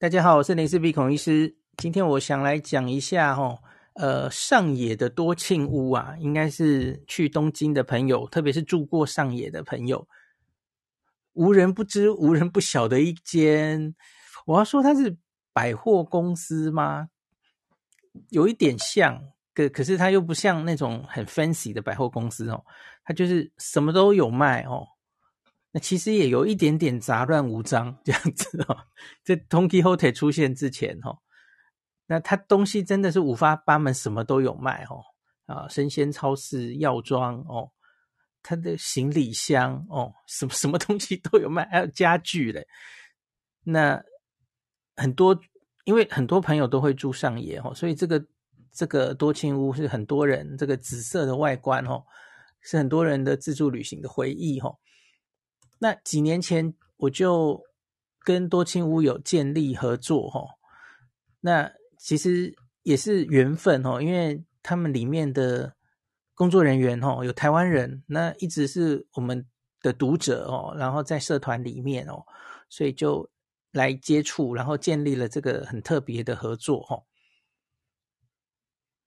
大家好，我是林氏璧孔医师。今天我想来讲一下哦，呃，上野的多庆屋啊，应该是去东京的朋友，特别是住过上野的朋友，无人不知、无人不晓的一间。我要说它是百货公司吗？有一点像，可可是它又不像那种很 fancy 的百货公司哦，它就是什么都有卖哦。那其实也有一点点杂乱无章这样子哦，在 Don Quijote 出现之前哦，那它东西真的是五花八门，什么都有卖哦啊，生鲜超市、药妆哦，它的行李箱哦，什么 什么东西都有卖，还有家具嘞。那很多，因为很多朋友都会住上野哦，所以这个这个多庆屋是很多人这个紫色的外观哦，是很多人的自助旅行的回忆哦。那几年前我就跟多庆屋有建立合作哈，那其实也是缘分哦，因为他们里面的工作人员哦有台湾人，那一直是我们的读者哦，然后在社团里面哦，所以就来接触，然后建立了这个很特别的合作哈。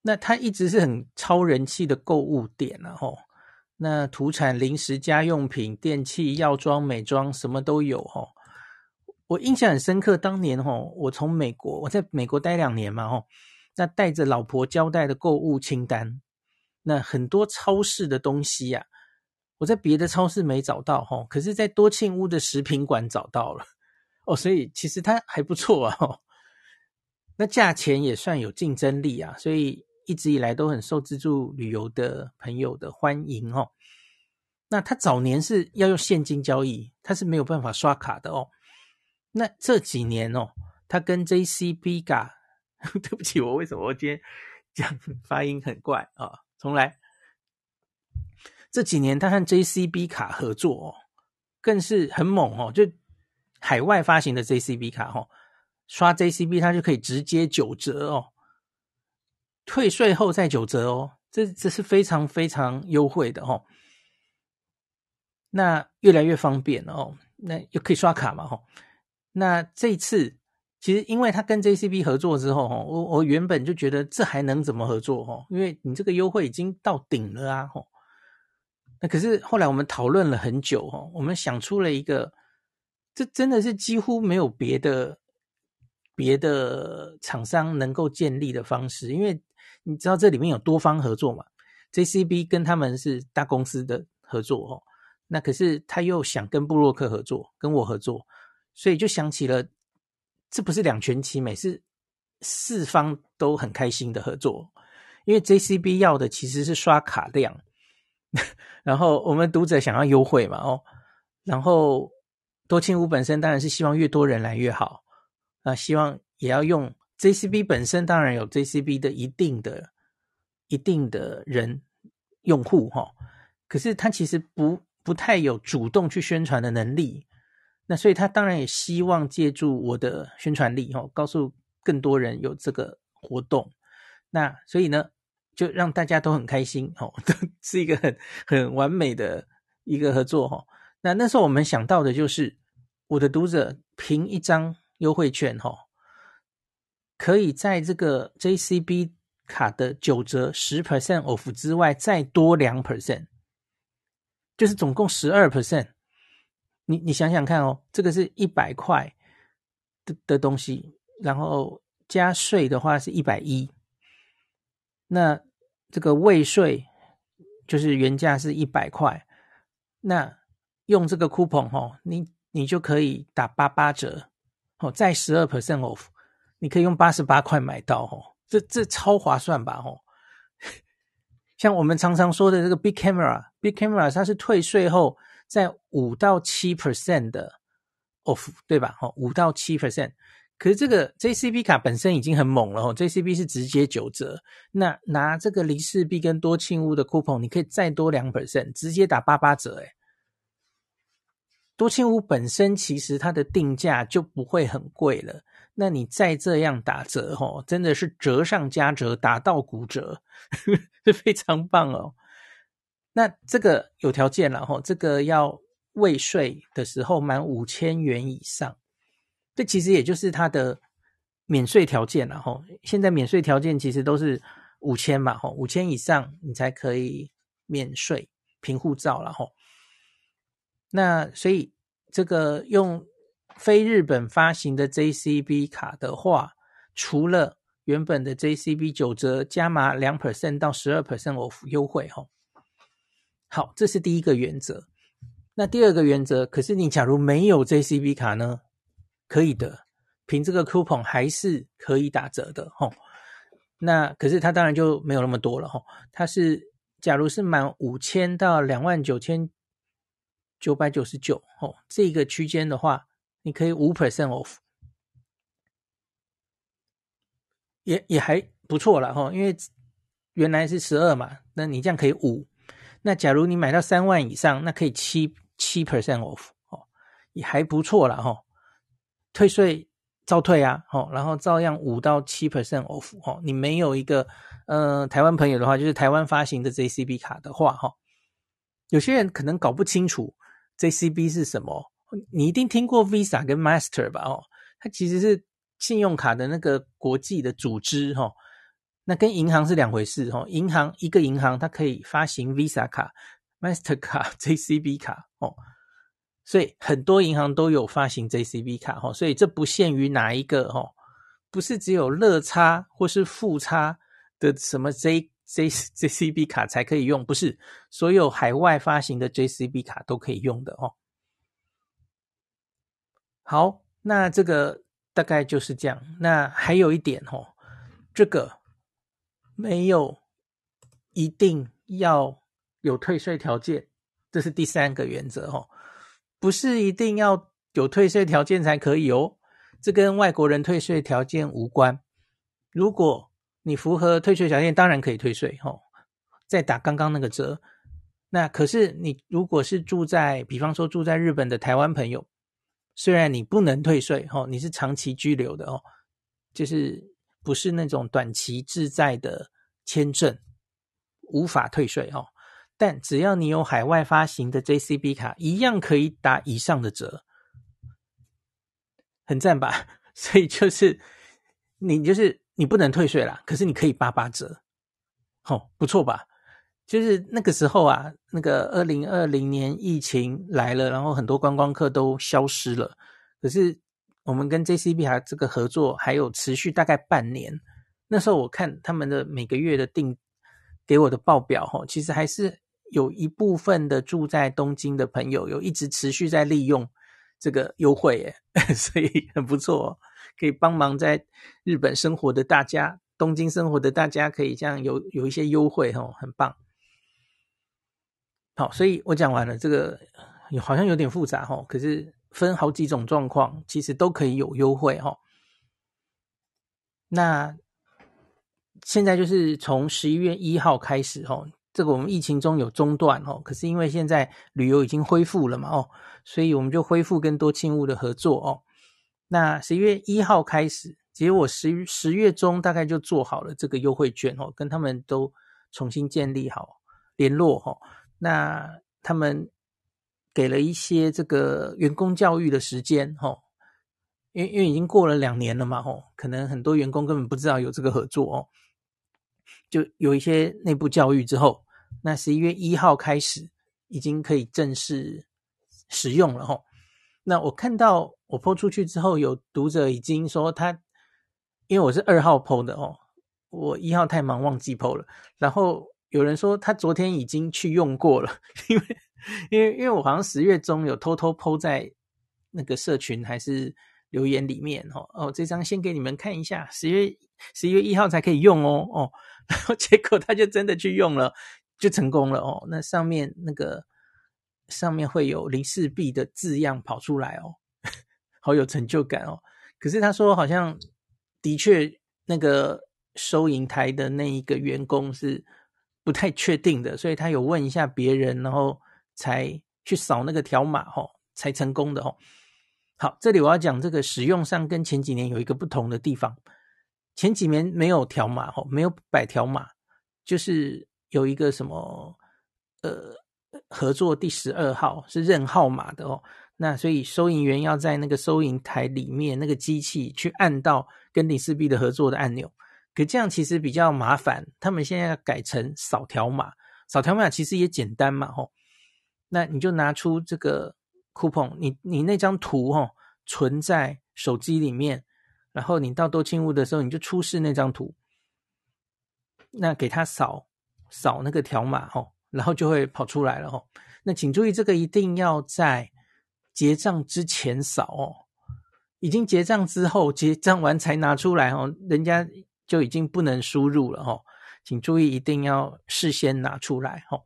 那他一直是很超人气的购物点然后。那土产、零食、家用品、电器、药妆、美妆，什么都有齁。我印象很深刻，当年齁，我从美国，我在美国待两年嘛齁，那带着老婆交代的购物清单，那很多超市的东西呀，我在别的超市没找到齁，可是在多庆屋的食品馆找到了哦，所以其实它还不错啊。那价钱也算有竞争力啊，所以。一直以来都很受自助旅游的朋友的欢迎哦。那他早年是要用现金交易，他是没有办法刷卡的哦。那这几年哦，他跟 JCB 卡，对不起，我为什么我今天讲发音很怪啊？重来。这几年他和 JCB 卡合作哦，更是很猛哦。就海外发行的 JCB 卡哦，刷 JCB 它就可以直接九折哦。退税后再九折哦，这这是非常非常优惠的哦。那越来越方便哦，那又可以刷卡嘛吼。那这次其实因为他跟 JCB 合作之后哈，我我原本就觉得这还能怎么合作哈？因为你这个优惠已经到顶了啊吼。那可是后来我们讨论了很久哈，我们想出了一个，这真的是几乎没有别的别的厂商能够建立的方式，因为。你知道这里面有多方合作嘛？JCB 跟他们是大公司的合作哦，那可是他又想跟布洛克合作，跟我合作，所以就想起了，这不是两全其美，是四方都很开心的合作。因为 JCB 要的其实是刷卡量，然后我们读者想要优惠嘛哦，然后多庆屋本身当然是希望越多人来越好，啊，希望也要用。JCB 本身当然有 JCB 的一定的、一定的人用户哈，可是他其实不不太有主动去宣传的能力，那所以他当然也希望借助我的宣传力哈，告诉更多人有这个活动。那所以呢，就让大家都很开心哦，都是一个很很完美的一个合作哈。那那时候我们想到的就是，我的读者凭一张优惠券哈，可以在这个 JCB 卡的九折十 percent off 之外再多两 percent，就是总共十二 percent。你你想想看哦，这个是一百块的的东西，然后加税的话是一百一。那这个未税就是原价是一百块，那用这个 coupon 哦，你你就可以打八八折哦，再十二 percent off，你可以用八十八块买到哦，这这超划算吧哦。像我们常常说的这个 Big Camera，Big Camera 它是退税后在五到七 percent 的 off，对吧？哦，五到七 percent。可是这个 JCB 卡本身已经很猛了哦，JCB 是直接九折，那拿这个离世币跟多庆屋的 coupon，你可以再多两 percent，直接打八八折诶。多庆屋本身其实它的定价就不会很贵了，那你再这样打折哦，真的是折上加折，打到骨折，这非常棒哦。那这个有条件了哦，这个要未税的时候满五千元以上。这其实也就是它的免税条件了哈。现在免税条件其实都是五千嘛哈，五千以上你才可以免税凭护照了哈。那所以这个用非日本发行的 JCB 卡的话，除了原本的 JCB 九折加码两 percent 到十二 percent off 优惠哈。好，这是第一个原则。那第二个原则，可是你假如没有 JCB 卡呢？可以的，凭这个 coupon 还是可以打折的吼。那可是它当然就没有那么多了吼。它是假如是满五千到两万九千九百九十九吼，这个区间的话，你可以五 percent off，也也还不错了哈。因为原来是十二嘛，那你这样可以五。那假如你买到三万以上，那可以七七 percent off 哦，也还不错了哈。退税照退啊，哦，然后照样五到七 percent off 哦。你没有一个呃台湾朋友的话，就是台湾发行的 JCB 卡的话，哈，有些人可能搞不清楚 JCB 是什么。你一定听过 Visa 跟 Master 吧？哦，它其实是信用卡的那个国际的组织，哈。那跟银行是两回事，哈。银行一个银行它可以发行 Visa 卡、Master 卡、JCB 卡，哦。所以很多银行都有发行 JCB 卡哈，所以这不限于哪一个哈，不是只有乐差或是富差的什么 J J JCB 卡才可以用，不是所有海外发行的 JCB 卡都可以用的哦。好，那这个大概就是这样。那还有一点哦，这个没有一定要有退税条件，这是第三个原则哦。不是一定要有退税条件才可以哦，这跟外国人退税条件无关。如果你符合退税条件，当然可以退税哦，再打刚刚那个折。那可是你如果是住在，比方说住在日本的台湾朋友，虽然你不能退税哦，你是长期居留的哦，就是不是那种短期滞在的签证，无法退税哦。但只要你有海外发行的 JCB 卡，一样可以打以上的折，很赞吧？所以就是你就是你不能退税啦，可是你可以八八折，哦，不错吧？就是那个时候啊，那个二零二零年疫情来了，然后很多观光客都消失了，可是我们跟 JCB 还这个合作还有持续大概半年，那时候我看他们的每个月的订给我的报表，哦，其实还是。有一部分的住在东京的朋友，有一直持续在利用这个优惠，耶，所以很不错，可以帮忙在日本生活的大家，东京生活的大家可以这样有有一些优惠哦，很棒。好，所以我讲完了，这个好像有点复杂哦，可是分好几种状况，其实都可以有优惠哦。那现在就是从十一月一号开始哦。这个我们疫情中有中断哦，可是因为现在旅游已经恢复了嘛哦，所以我们就恢复跟多庆物的合作哦。那十一月一号开始，其实我十十月中大概就做好了这个优惠券哦，跟他们都重新建立好联络哈。那他们给了一些这个员工教育的时间哈，因为因为已经过了两年了嘛吼，可能很多员工根本不知道有这个合作哦，就有一些内部教育之后，那十一月一号开始已经可以正式使用了吼。那我看到我 po 出去之后，有读者已经说他，因为我是二号 po 的哦，我一号太忙忘记 po 了。然后有人说他昨天已经去用过了，因为因为因为我好像十月中有偷偷 po 在那个社群还是留言里面哦哦，这张先给你们看一下，十月十一月一号才可以用哦哦，然后结果他就真的去用了，就成功了哦。那上面那个。上面会有林氏璧的字样跑出来哦，好有成就感哦。可是他说好像的确那个收银台的那一个员工是不太确定的，所以他有问一下别人，然后才去扫那个条码哦，才成功的哦。好，这里我要讲这个使用上跟前几年有一个不同的地方，前几年没有条码哦，没有摆条码，就是有一个什么呃。合作第十二号是认号码的哦，那所以收银员要在那个收银台里面那个机器去按到跟李氏币的合作的按钮，可这样其实比较麻烦。他们现在要改成扫条码，扫条码其实也简单嘛吼。那你就拿出这个 coupon，你你那张图吼存在手机里面，然后你到多庆屋的时候你就出示那张图，那给他扫扫那个条码吼。然后就会跑出来了哦。那请注意，这个一定要在结账之前扫哦。已经结账之后，结账完才拿出来哦，人家就已经不能输入了哦。请注意，一定要事先拿出来哦。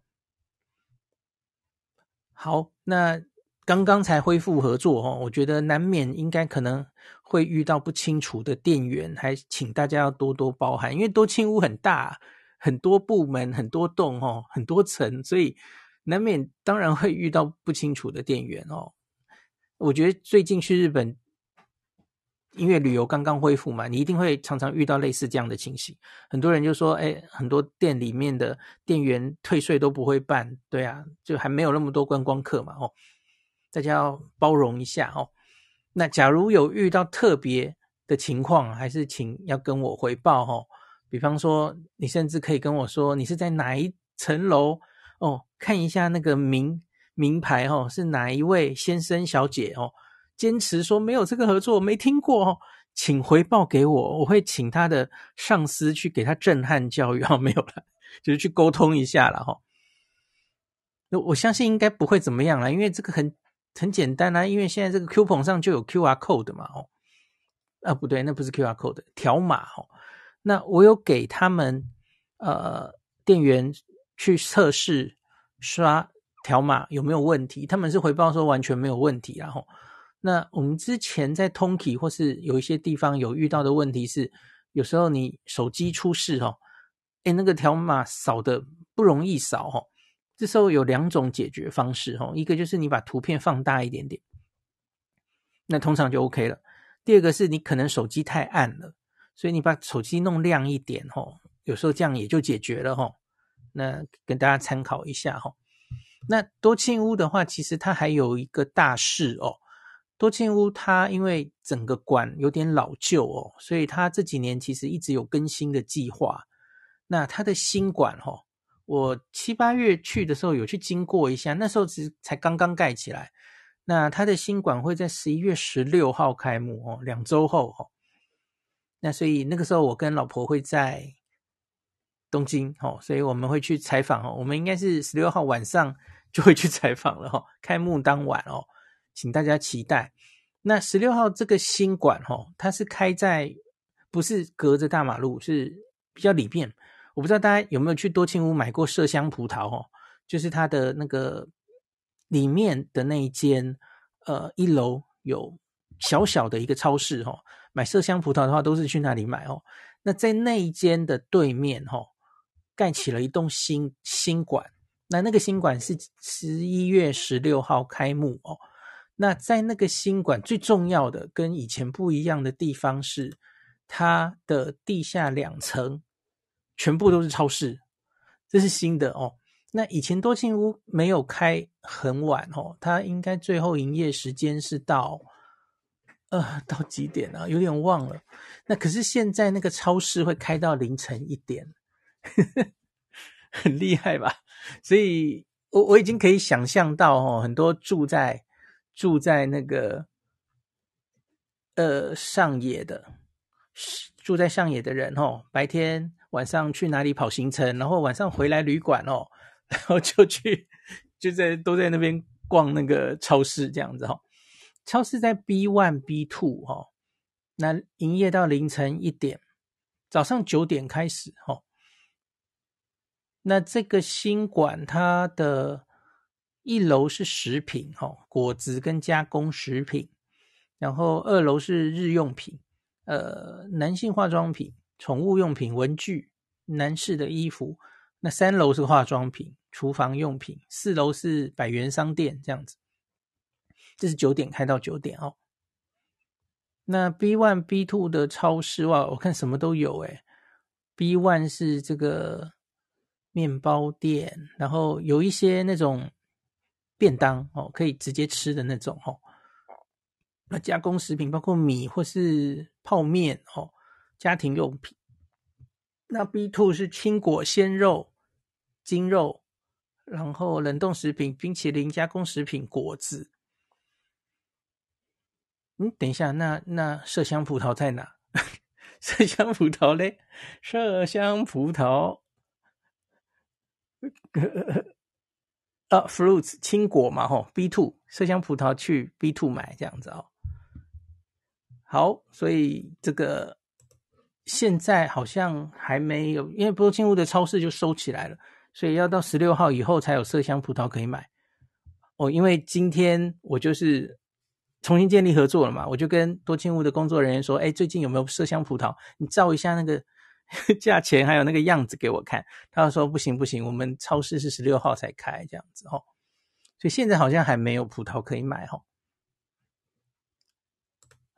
好，那刚刚才恢复合作哦，我觉得难免应该可能会遇到不清楚的店员，还请大家要多多包涵，因为多清屋很大。很多部门、很多栋哦，很多层，所以难免当然会遇到不清楚的店员哦。我觉得最近去日本，因为旅游刚刚恢复嘛，你一定会常常遇到类似这样的情形。很多人就说：“哎，很多店里面的店员退税都不会办，对啊，就还没有那么多观光客嘛。”哦，大家要包容一下哦。那假如有遇到特别的情况，还是请要跟我回报哦。比方说，你甚至可以跟我说，你是在哪一层楼哦？看一下那个名名牌哦，是哪一位先生小姐哦？坚持说没有这个合作，没听过哦，请回报给我，我会请他的上司去给他震撼教育啊。没有了，就是去沟通一下了哈、那我相信应该不会怎么样了，因为这个很很简单啊，因为现在这个 coupon 上就有 QR code 嘛哦。啊，不对，那不是 QR code，条码哦。那我有给他们，呃，店员去测试刷条码有没有问题，他们是回报说完全没有问题，然后，那我们之前在通体或是有一些地方有遇到的问题是，有时候你手机出事哦，诶，那个条码扫的不容易扫哦，这时候有两种解决方式哦，一个就是你把图片放大一点点，那通常就 OK 了。第二个是你可能手机太暗了。所以你把手机弄亮一点吼，有时候这样也就解决了吼。那跟大家参考一下吼。那多庆屋的话，其实它还有一个大事哦。多庆屋它因为整个馆有点老旧哦，所以它这几年其实一直有更新的计划。那它的新馆吼，我七八月去的时候有去经过一下，那时候只才刚刚盖起来。那它的新馆会在十一月十六号开幕哦，两周后哦。那所以那个时候我跟老婆会在东京哦，所以我们会去采访哦。我们应该是十六号晚上就会去采访了哈，开幕当晚哦，请大家期待。那十六号这个新馆哦，它是开在不是隔着大马路，是比较里面。我不知道大家有没有去多庆屋买过麝香葡萄哦，就是它的那个里面的那一间，呃，一楼有小小的一个超市哦。买麝香葡萄的话，都是去那里买哦。那在那一间的对面，哦，盖起了一栋新新馆。那那个新馆是十一月十六号开幕哦。那在那个新馆最重要的，跟以前不一样的地方是，它的地下两层全部都是超市。这是新的哦。那以前多庆屋没有开很晚哦，它应该最后营业时间是到呃到几点啊？有点忘了。那可是现在那个超市会开到凌晨一点，很厉害吧？所以我我已经可以想象到哦，很多住在住在那个呃上野的住在上野的人哦，白天晚上去哪里跑行程，然后晚上回来旅馆哦。然后就去，就在都在那边逛那个超市这样子哈。超市在 B one B two 哈，那营业到凌晨一点，早上九点开始哈。那这个新馆它的一楼是食品哈，果子跟加工食品，然后二楼是日用品，呃，男性化妆品、宠物用品、文具、男士的衣服。那三楼是化妆品、厨房用品，四楼是百元商店，这样子。这是九点开到九点哦。那 B one、B two 的超市哇，我看什么都有诶。B one 是这个面包店，然后有一些那种便当哦，可以直接吃的那种哦。那加工食品包括米或是泡面哦，家庭用品。那 B two 是青果、鲜肉、精肉，然后冷冻食品、冰淇淋、加工食品、果子。嗯，等一下，那那麝香葡萄在哪？麝香葡萄嘞？麝香葡萄，啊，fruits 青果嘛，吼，B two 麝香葡萄去 B two 买这样子哦。好，所以这个。现在好像还没有，因为多庆屋的超市就收起来了，所以要到十六号以后才有麝香葡萄可以买。哦，因为今天我就是重新建立合作了嘛，我就跟多庆屋的工作人员说：“哎，最近有没有麝香葡萄？你照一下那个 价钱还有那个样子给我看。”他说：“不行不行，我们超市是十六号才开这样子哦，所以现在好像还没有葡萄可以买哦。”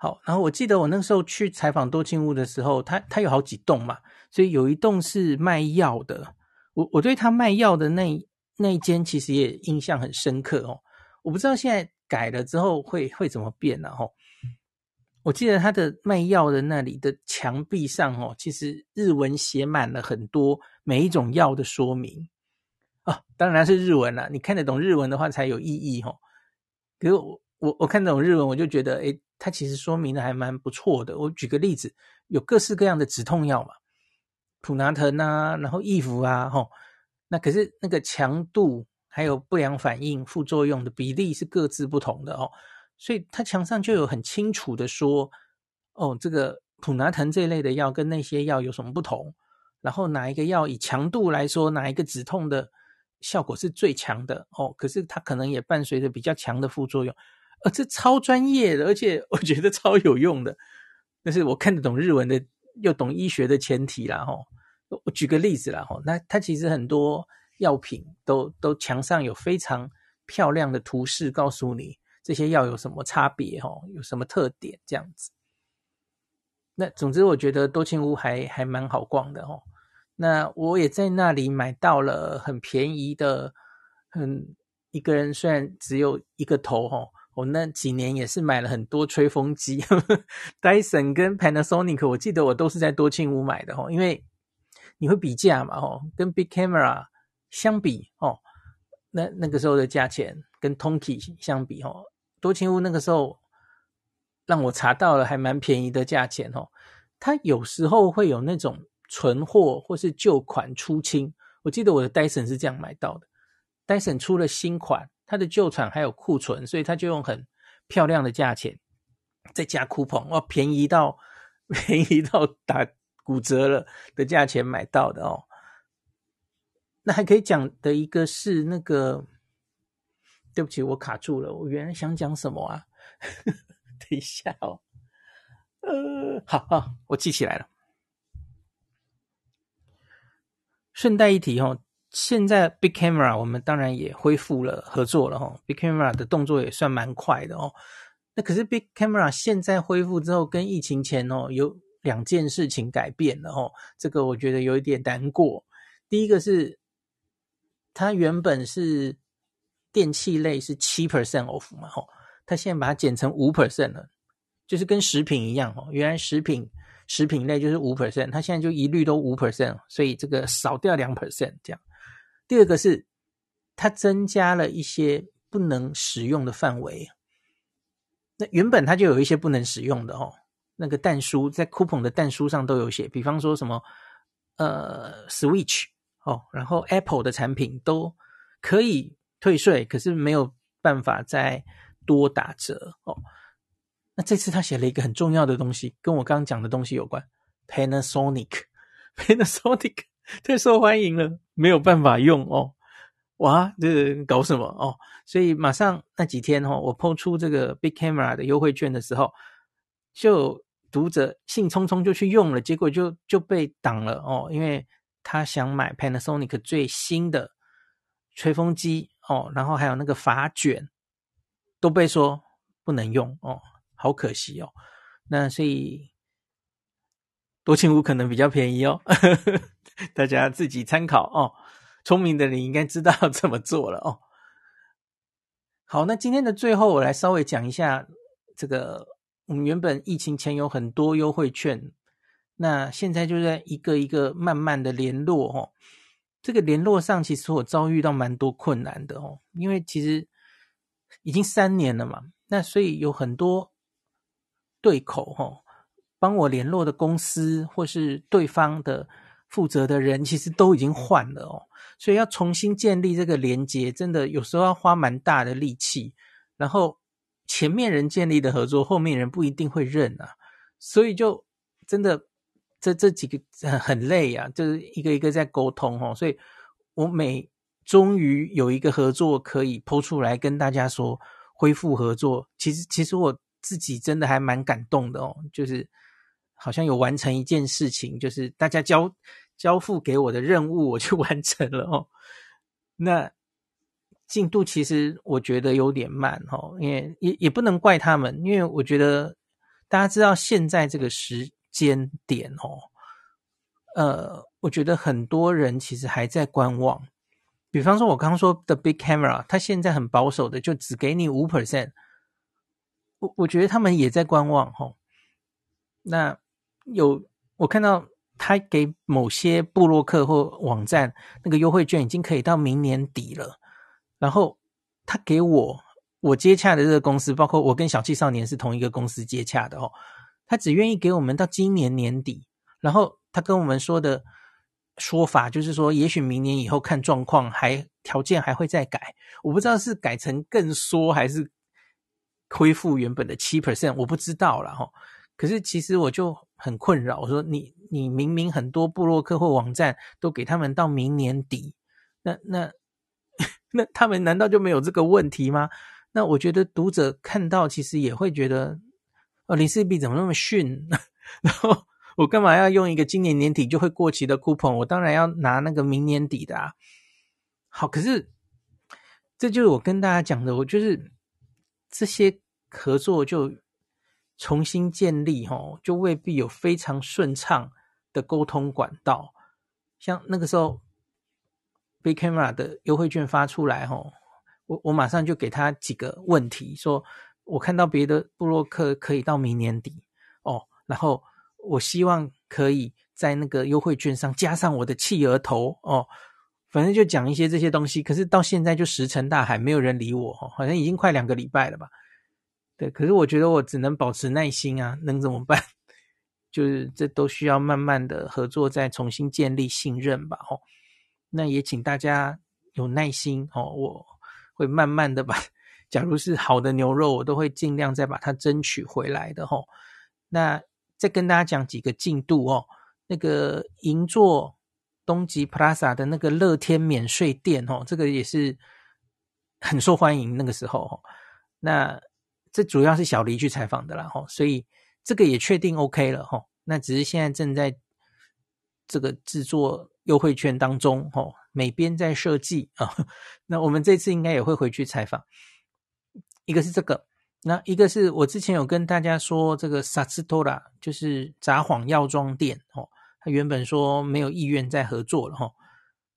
好，然后我记得我那时候去采访多庆屋的时候，他他有好几栋嘛，所以有一栋是卖药的。我我对他卖药的那那一间其实也印象很深刻哦。我不知道现在改了之后会会怎么变呢？哦，我记得他的卖药的那里的墙壁上哦，其实日文写满了很多每一种药的说明啊，当然是日文啦，你看得懂日文的话才有意义哦。可是我我我看懂日文，我就觉得诶它其实说明的还蛮不错的。我举个例子，有各式各样的止痛药嘛，普拿疼啊，然后易服啊，吼，那可是那个强度还有不良反应、副作用的比例是各自不同的哦。所以它墙上就有很清楚的说，哦，这个普拿疼这一类的药跟那些药有什么不同，然后哪一个药以强度来说，哪一个止痛的效果是最强的哦，可是它可能也伴随着比较强的副作用。呃，这超专业的，而且我觉得超有用的。但是我看得懂日文的，又懂医学的前提啦，吼。我举个例子啦，吼，那它其实很多药品都都墙上有非常漂亮的图示，告诉你这些药有什么差别，吼，有什么特点这样子。那总之，我觉得多庆屋还还蛮好逛的，吼。那我也在那里买到了很便宜的，很一个人虽然只有一个头，吼。我那几年也是买了很多吹风机，Dyson 跟 Panasonic，我记得我都是在多庆屋买的哦，因为你会比价嘛哦，跟 Big Camera 相比哦，那那个时候的价钱跟 Tonkey 相比哦，多庆屋那个时候让我查到了还蛮便宜的价钱哦，它有时候会有那种存货或是旧款出清，我记得我的 Dyson 是这样买到的，Dyson 出了新款。它的旧厂还有库存，所以他就用很漂亮的价钱再加 coupon，哇，便宜到 便宜到打骨折了的价钱买到的哦。那还可以讲的一个是那个，对不起，我卡住了，我原来想讲什么啊？等一下哦，呃，好好，我记起来了。顺带一提哦。现在 Big Camera 我们当然也恢复了合作了哈，Big Camera 的动作也算蛮快的哦。那可是 Big Camera 现在恢复之后，跟疫情前哦有两件事情改变了哦，这个我觉得有一点难过。第一个是它原本是电器类是七 percent off 嘛，吼，它现在把它减成五 percent 了，就是跟食品一样，哦，原来食品食品类就是五 percent，它现在就一律都五 percent，所以这个少掉两 percent 这样。第二个是它增加了一些不能使用的范围，那原本它就有一些不能使用的哦，那个蛋书在 coupon 的蛋书上都有写，比方说什么呃 Switch。哦，然后 Apple 的产品都可以退税，可是没有办法再多打折哦。那这次他写了一个很重要的东西，跟我刚刚讲的东西有关。Panasonic，Panasonic 太 受欢迎了，没有办法用哦。哇，这搞什么哦？所以马上那几天哦，我抛出这个 Big Camera 的优惠券的时候，就读者兴冲冲就去用了，结果就就被挡了哦，因为。他想买 Panasonic 最新的吹风机哦，然后还有那个法卷都被说不能用哦，好可惜哦。那所以多清屋可能比较便宜哦，大家自己参考哦。聪明的你应该知道 怎么做了哦。好，那今天的最后我来稍微讲一下这个，我们原本疫情前有很多优惠券。那现在就在一个一个慢慢的联络哦，这个联络上其实我遭遇到蛮多困难的哦，因为其实已经三年了嘛，那所以有很多对口哦，帮我联络的公司或是对方的负责的人，其实都已经换了哦，所以要重新建立这个连接，真的有时候要花蛮大的力气，然后前面人建立的合作，后面人不一定会认啊，所以就真的。这这几个很累啊，就是一个一个在沟通哦，所以我每终于有一个合作可以抛出来跟大家说恢复合作，其实其实我自己真的还蛮感动的哦，就是好像有完成一件事情，就是大家交交付给我的任务，我就 完成了哦。那进度其实我觉得有点慢哦，因为也也不能怪他们，因为我觉得大家知道现在这个时。间点哦，呃，我觉得很多人其实还在观望。比方说，我刚刚说的 Big Camera，它现在很保守的，就只给你五 percent。我我觉得他们也在观望哦。那有我看到他给某些部落客或网站那个优惠券已经可以到明年底了，然后他给我我接洽的这个公司，包括我跟小气少年是同一个公司接洽的哦。他只愿意给我们到今年年底，然后他跟我们说的说法就是说，也许明年以后看状况，还条件还会再改。我不知道是改成更缩还是恢复原本的七 percent，我不知道了哈。可是其实我就很困扰，我说你你明明很多部落客或网站都给他们到明年底，那那 那他们难道就没有这个问题吗？那我觉得读者看到其实也会觉得。哦，林氏璧怎么那么逊？然后我干嘛要用一个今年年底就会过期的 coupon？我当然要拿那个明年底的啊。好，可是这就是我跟大家讲的，我就是这些合作就重新建立，哦，就未必有非常顺畅的沟通管道。像那个时候，Big Camera 的优惠券发出来，哦，我我马上就给他几个问题说。我看到别的部落客可以到明年底哦，然后我希望可以在那个优惠券上加上我的企鹅头哦，反正就讲一些这些东西。可是到现在就石沉大海，没有人理我，好像已经快两个礼拜了吧？对，可是我觉得我只能保持耐心啊，能怎么办？就是这都需要慢慢的合作，再重新建立信任吧。哦，那也请大家有耐心哦，我会慢慢的把。假如是好的牛肉，我都会尽量再把它争取回来的吼。那再跟大家讲几个进度哦。那个银座东极 Plaza 的那个乐天免税店哦，这个也是很受欢迎。那个时候，那这主要是小黎去采访的啦吼，所以这个也确定 OK 了吼。那只是现在正在这个制作优惠券当中吼，美编在设计啊。那我们这次应该也会回去采访。一个是这个，那一个是我之前有跟大家说，这个萨斯托拉就是札幌药妆店哦，他原本说没有意愿再合作了哈，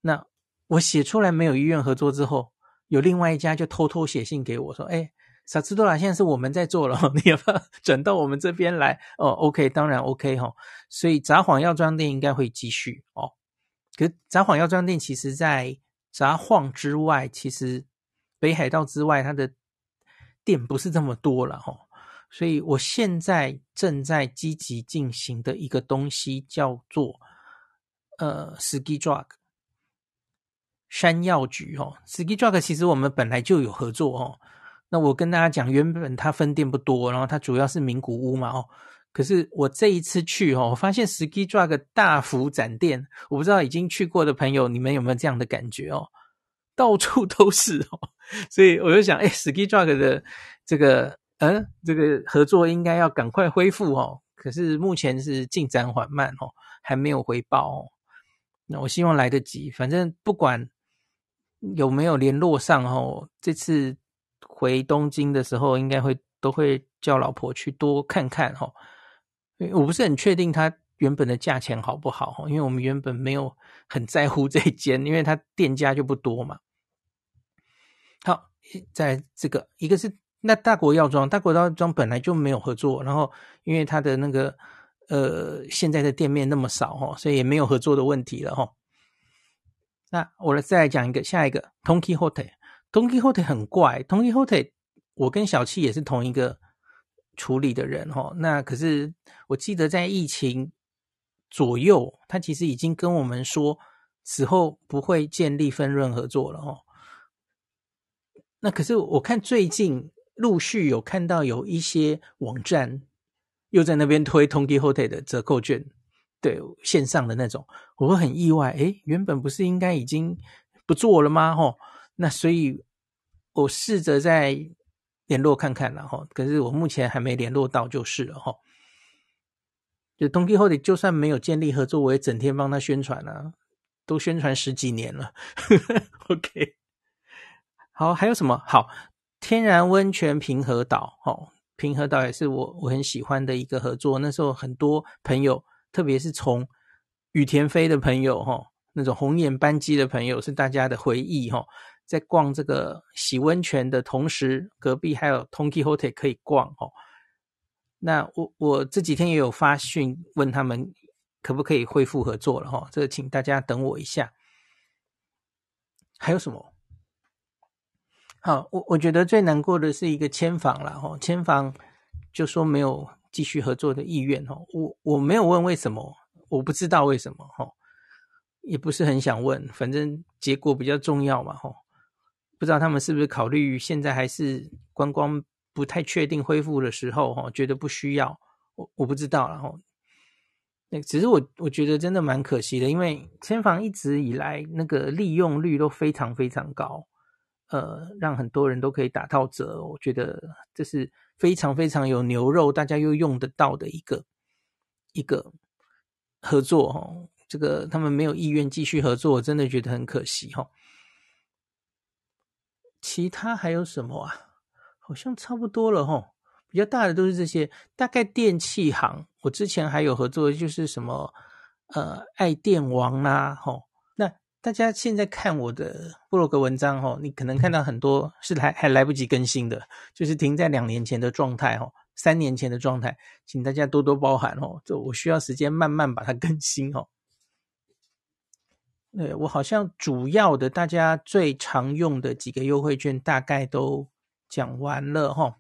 那我写出来没有意愿合作之后，有另外一家就偷偷写信给我说：“哎，萨斯多拉现在是我们在做了，你要不要转到我们这边来？”哦，OK，当然 OK 哈。所以札幌药妆店应该会继续哦。可札幌药妆店其实在札幌之外，其实北海道之外，它的店不是这么多了哈。所以我现在正在积极进行的一个东西叫做呃，Ski Drug。山药局哦，Ski Drug 其实我们本来就有合作哦。那我跟大家讲，原本它分店不多，然后它主要是名古屋嘛哦。可是我这一次去哦，我发现 Ski Drug 大幅展店，我不知道已经去过的朋友，你们有没有这样的感觉哦？到处都是哦，所以我就想，哎，Ski Drug 的这个嗯，这个合作应该要赶快恢复哦。可是目前是进展缓慢哦，还没有回报哦。那我希望来得及，反正不管。有没有联络上哦？这次回东京的时候，应该会都会叫老婆去多看看哦。我不是很确定他原本的价钱好不好哈，因为我们原本没有很在乎这间，因为他店家就不多嘛。好，在这个一个是那大国药妆，大国药妆本来就没有合作，然后因为他的那个呃现在的店面那么少哈，所以也没有合作的问题了哈。那我来再来讲一个，下一个 Don Quijote。Don Quijote 很怪，Don Quijote 我跟小七也是同一个处理的人哈。那可是我记得在疫情左右，他其实已经跟我们说，此后不会建立分润合作了哈。那可是我看最近陆续有看到有一些网站又在那边推 Don Quijote 的折扣券。对线上的那种，我会很意外。诶，原本不是应该已经不做了吗？吼，那所以我试着再联络看看了哈。可是我目前还没联络到，就是了哈。就 Don Quijote 就算没有建立合作，我也整天帮他宣传啊，都宣传十几年了。OK，好，还有什么？好，天然温泉平和岛，哦，平和岛也是我我很喜欢的一个合作。那时候很多朋友。特别是从羽田飞的朋友哈，那种红眼班机的朋友是大家的回忆哈。在逛这个洗温泉的同时，隔壁还有 Tonki Hote 可以逛哈。那我我这几天也有发讯问他们可不可以恢复合作了哈。这个请大家等我一下。还有什么？好，我我觉得最难过的是一个签房了哈，签房就说没有。继续合作的意愿哈，我我没有问为什么，我不知道为什么哈，也不是很想问，反正结果比较重要嘛哈。不知道他们是不是考虑现在还是观光不太确定恢复的时候哈，觉得不需要，我我不知道然后，那只是我我觉得真的蛮可惜的，因为签房一直以来那个利用率都非常非常高，呃，让很多人都可以打到折，我觉得这是。非常非常有牛肉，大家又用得到的一个一个合作哦。这个他们没有意愿继续合作，我真的觉得很可惜哈。其他还有什么啊？好像差不多了哈。比较大的都是这些，大概电器行，我之前还有合作，就是什么呃爱电王啦哈。大家现在看我的部落格文章哦，你可能看到很多是还还来不及更新的，就是停在两年前的状态哦，三年前的状态，请大家多多包涵哦，这我需要时间慢慢把它更新哦。对，我好像主要的大家最常用的几个优惠券大概都讲完了哈，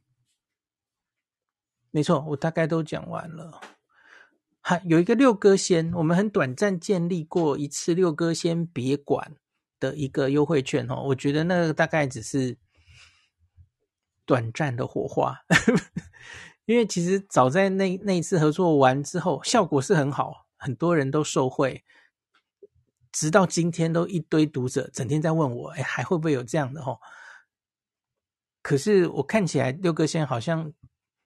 没错，我大概都讲完了。还有一个六哥仙，我们很短暂建立过一次六哥仙别管的一个优惠券哦，我觉得那个大概只是短暂的火花，因为其实早在那那一次合作完之后，效果是很好，很多人都受惠，直到今天都一堆读者整天在问我，哎，还会不会有这样的哦？可是我看起来六哥仙好像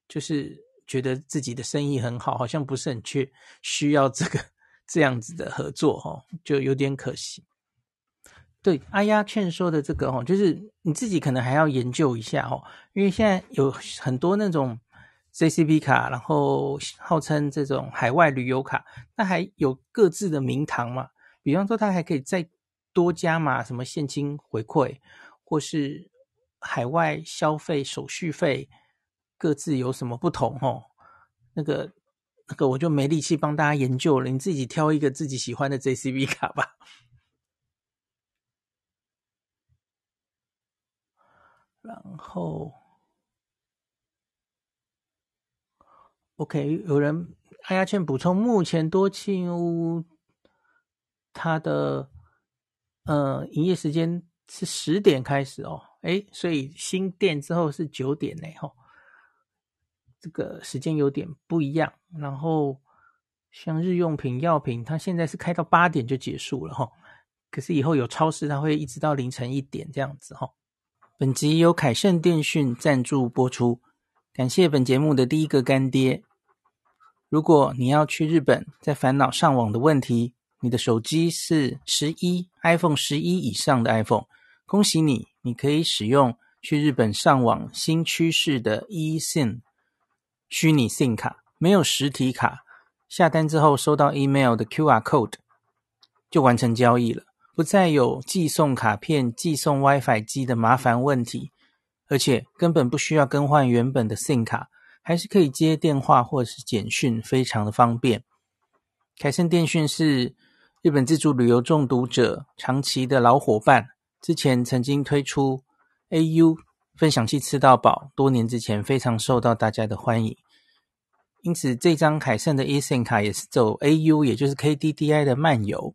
就是。觉得自己的生意很好，好像不是很缺需要这个 这样子的合作哈，就有点可惜。对，阿丫劝说的这个哈，就是你自己可能还要研究一下哈，因为现在有很多那种 JCB 卡，然后号称这种海外旅游卡，那还有各自的名堂嘛。比方说，它还可以再多加码什么现金回馈，或是海外消费手续费各自有什么不同？哦，那个那个我就没力气帮大家研究了，你自己挑一个自己喜欢的 JCB 卡吧。然后，OK，有人阿亚倩补充，目前多庆屋它的呃营业时间是十点开始哦，诶，所以新店之后是九点呢，吼，这个时间有点不一样。然后像日用品、药品，它现在是开到八点就结束了，吼，可是以后有超市，它会一直到凌晨一点这样子，吼。本集由凯盛电讯赞助播出，感谢本节目的第一个干爹。如果你要去日本，在烦恼上网的问题，你的手机是十一 iPhone 十一以上的 iPhone，恭喜你，你可以使用去日本上网新趋势的 eSIM 虚拟 SIM 卡，没有实体卡，下单之后收到 email 的 QR code 就完成交易了。不再有寄送卡片、寄送 WiFi 机的麻烦问题，而且根本不需要更换原本的 SIM 卡，还是可以接电话或是简讯，非常的方便。凯盛电讯是日本自助旅游中毒者长期的老伙伴，之前曾经推出 AU 分享器吃到饱，多年之前非常受到大家的欢迎，因此这张凯盛的 eSIM 卡也是走 AU，也就是 KDDI 的漫游。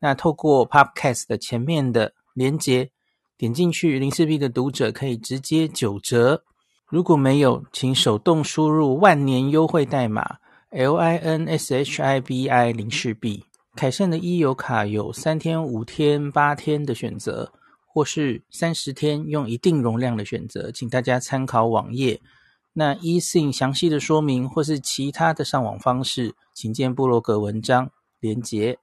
那透过 Podcast 的前面的连接，点进去，零四 B 的读者可以直接九折。如果没有，请手动输入万年优惠代码 L I N S H I B I 零四 B。凯盛的 e 游卡有三天、五天、八天的选择，或是三十天用一定容量的选择，请大家参考网页。那 eSIM 详细的说明或是其他的上网方式，请见布洛格文章连结。